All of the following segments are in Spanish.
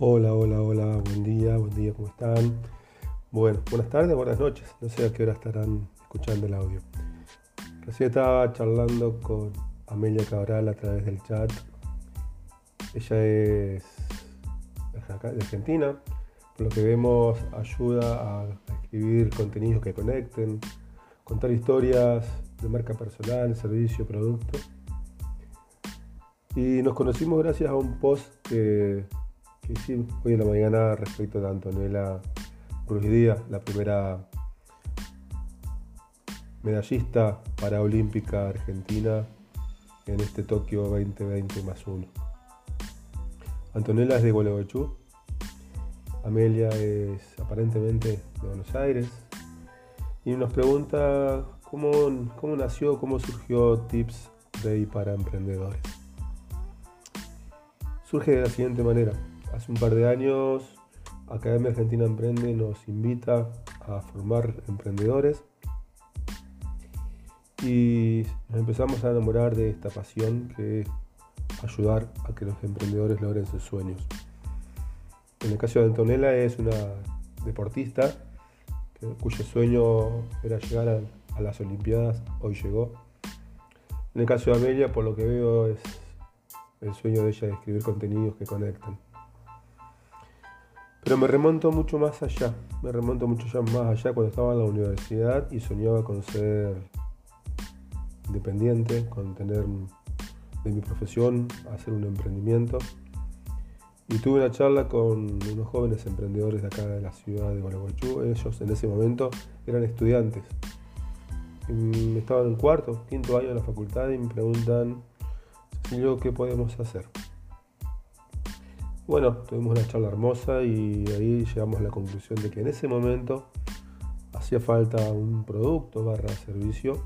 Hola, hola, hola, buen día, buen día, ¿cómo están? Bueno, buenas tardes, buenas noches, no sé a qué hora estarán escuchando el audio. Recién estaba charlando con Amelia Cabral a través del chat. Ella es de Argentina, por lo que vemos ayuda a escribir contenidos que conecten, contar historias de marca personal, servicio, producto. Y nos conocimos gracias a un post que que sí, hoy en la mañana respecto de Antonella Ruiz Díaz, la primera medallista paraolímpica argentina en este Tokio 2020 más uno. Antonella es de Gualeguaychú, Amelia es aparentemente de Buenos Aires y nos pregunta cómo nació, cómo surgió Tips Day para emprendedores. Surge de la siguiente manera. Hace un par de años, Academia Argentina Emprende nos invita a formar emprendedores y nos empezamos a enamorar de esta pasión que es ayudar a que los emprendedores logren sus sueños. En el caso de Antonella es una deportista cuyo sueño era llegar a, a las Olimpiadas, hoy llegó. En el caso de Amelia, por lo que veo, es el sueño de ella de escribir contenidos que conectan. Pero me remonto mucho más allá, me remonto mucho más allá cuando estaba en la universidad y soñaba con ser independiente, con tener de mi profesión, hacer un emprendimiento. Y tuve una charla con unos jóvenes emprendedores de acá de la ciudad de Gualeguaychú. Ellos en ese momento eran estudiantes. estaban en cuarto, quinto año de la facultad y me preguntan, yo ¿qué podemos hacer? Bueno, tuvimos una charla hermosa y ahí llegamos a la conclusión de que en ese momento hacía falta un producto barra servicio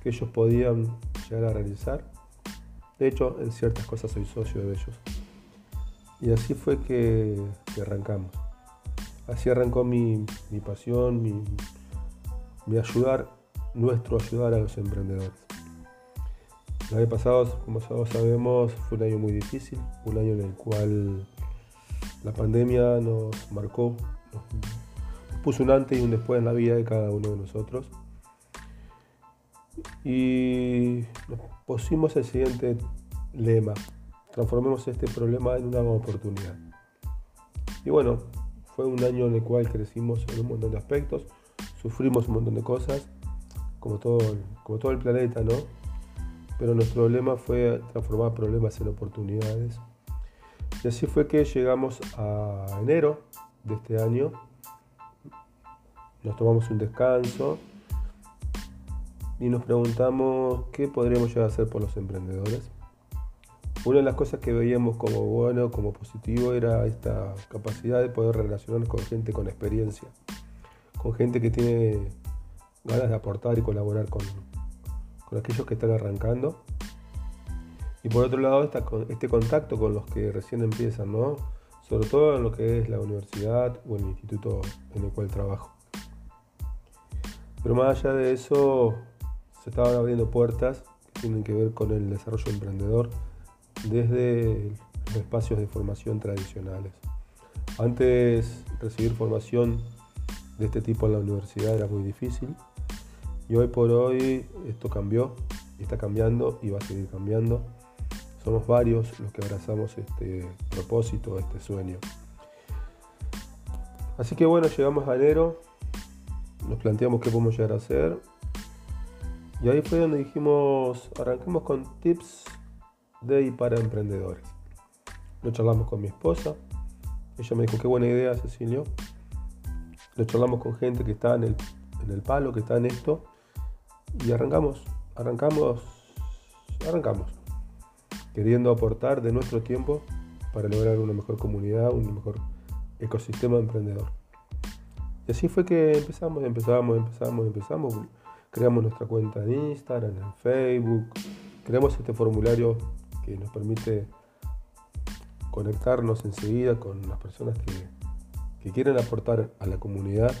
que ellos podían llegar a realizar. De hecho, en ciertas cosas soy socio de ellos. Y así fue que, arrancamos. Así arrancó mi, pasión, mi, mi ayudar, nuestro ayudar a los emprendedores. El año pasado, como todos sabemos, fue un año muy difícil, un año en el cual la pandemia nos marcó, nos puso un antes y un después en la vida de cada uno de nosotros. Y nos pusimos el siguiente lema, transformemos este problema en una oportunidad. Y bueno, fue un año en el cual crecimos en un montón de aspectos, sufrimos un montón de cosas, como todo, como todo el planeta, ¿no? Pero nuestro lema fue transformar problemas en oportunidades. Y así fue que llegamos a enero de este año, nos tomamos un descanso y nos preguntamos qué podríamos llegar a hacer por los emprendedores. Una de las cosas que veíamos como bueno, como positivo, era esta capacidad de poder relacionarnos con gente con experiencia, con gente que tiene ganas de aportar y colaborar con, con aquellos que están arrancando. Y por otro lado, este contacto con los que recién empiezan, ¿no? Sobre todo en lo que es la universidad o el instituto en el cual trabajo. Pero más allá de eso, se estaban abriendo puertas que tienen que ver con el desarrollo emprendedor desde los espacios de formación tradicionales. Antes recibir formación de este tipo en la universidad era muy difícil y hoy por hoy esto cambió, está cambiando y va a seguir cambiando. Somos varios los que abrazamos este propósito, este sueño. Así que bueno, llegamos a enero, nos planteamos qué podemos llegar a hacer. Y ahí fue donde dijimos, arranquemos con tips de y para emprendedores. Lo charlamos con mi esposa. Ella me dijo, qué buena idea, Cecilio. Lo charlamos con gente que está en el, en el palo, que está en esto y arrancamos, arrancamos, arrancamos, queriendo aportar de nuestro tiempo para lograr una mejor comunidad, un mejor ecosistema emprendedor. Y así fue que empezamos, empezamos, empezamos, empezamos. Creamos nuestra cuenta en Instagram, en Facebook. Creamos este formulario que nos permite conectarnos enseguida con las personas que, que quieren aportar a la comunidad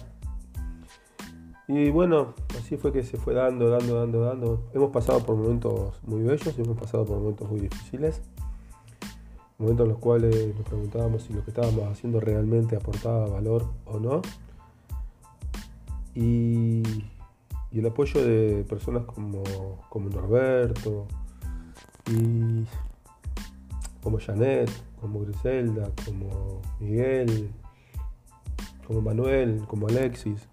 y bueno, así fue que se fue dando, dando, dando, dando. Hemos pasado por momentos muy bellos y hemos pasado por momentos muy difíciles. momentos en los cuales nos preguntábamos si lo que estábamos haciendo realmente aportaba valor o no. Y, el apoyo de personas como, como Norberto, y como Janet, como Griselda, como Miguel, como Manuel, como Alexis.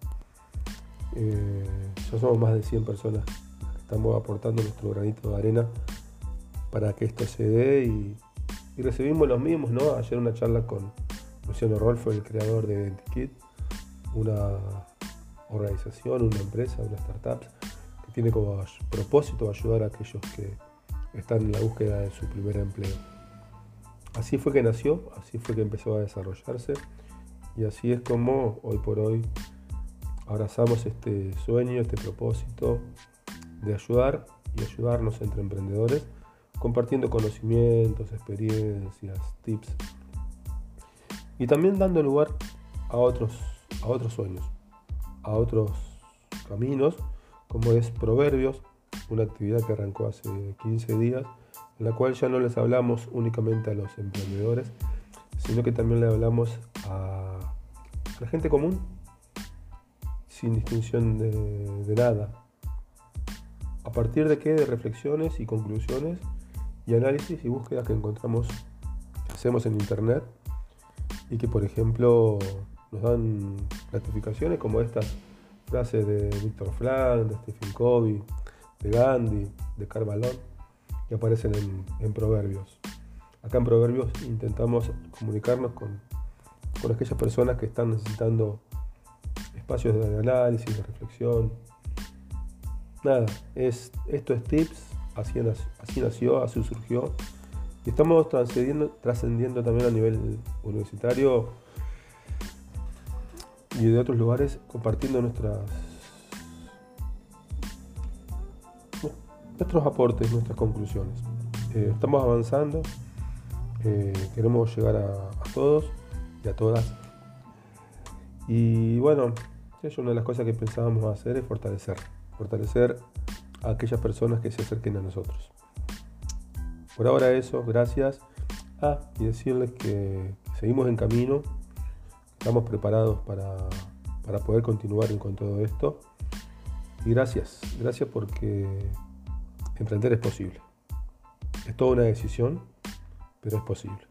Eh, ya somos más de 100 personas que estamos aportando nuestro granito de arena para que esto se dé y, recibimos los mismos, ¿no? Ayer una charla con Luciano Rolfo, el creador de IdentiKit, una organización, una empresa, una startup que tiene como propósito ayudar a aquellos que están en la búsqueda de su primer empleo. Así fue que nació, así fue que empezó a desarrollarse y así es como hoy por hoy abrazamos este sueño, este propósito de ayudar y ayudarnos entre emprendedores, compartiendo conocimientos, experiencias, tips. Y también dando lugar a otros, a otros sueños, a otros caminos, como es Proverbios, una actividad que arrancó hace 15 días, en la cual ya no les hablamos únicamente a los emprendedores, sino que también le hablamos a la gente común, sin distinción de, nada. ¿A partir de qué? De reflexiones y conclusiones y análisis y búsquedas que encontramos, que hacemos en internet y que por ejemplo nos dan gratificaciones como estas frases de Víctor Frank, de Stephen Covey, de Gandhi, de Carvalho, que aparecen en, Proverbios. Acá en Proverbios intentamos comunicarnos con, con aquellas personas que están necesitando espacios de análisis, de reflexión. Nada, es, esto es tips, así, así nació, así surgió. Y estamos trascendiendo también a nivel universitario y de otros lugares compartiendo nuestras nuestros aportes, nuestras conclusiones. Eh, estamos avanzando, eh, queremos llegar a, todos y a todas. Y bueno, una de las cosas que pensábamos hacer es fortalecer, fortalecer a aquellas personas que se acerquen a nosotros. Por ahora eso, gracias. Ah, y decirles que seguimos en camino, estamos preparados para, para poder continuar con todo esto. Y gracias, gracias porque Emprender es posible. Es toda una decisión, pero es posible.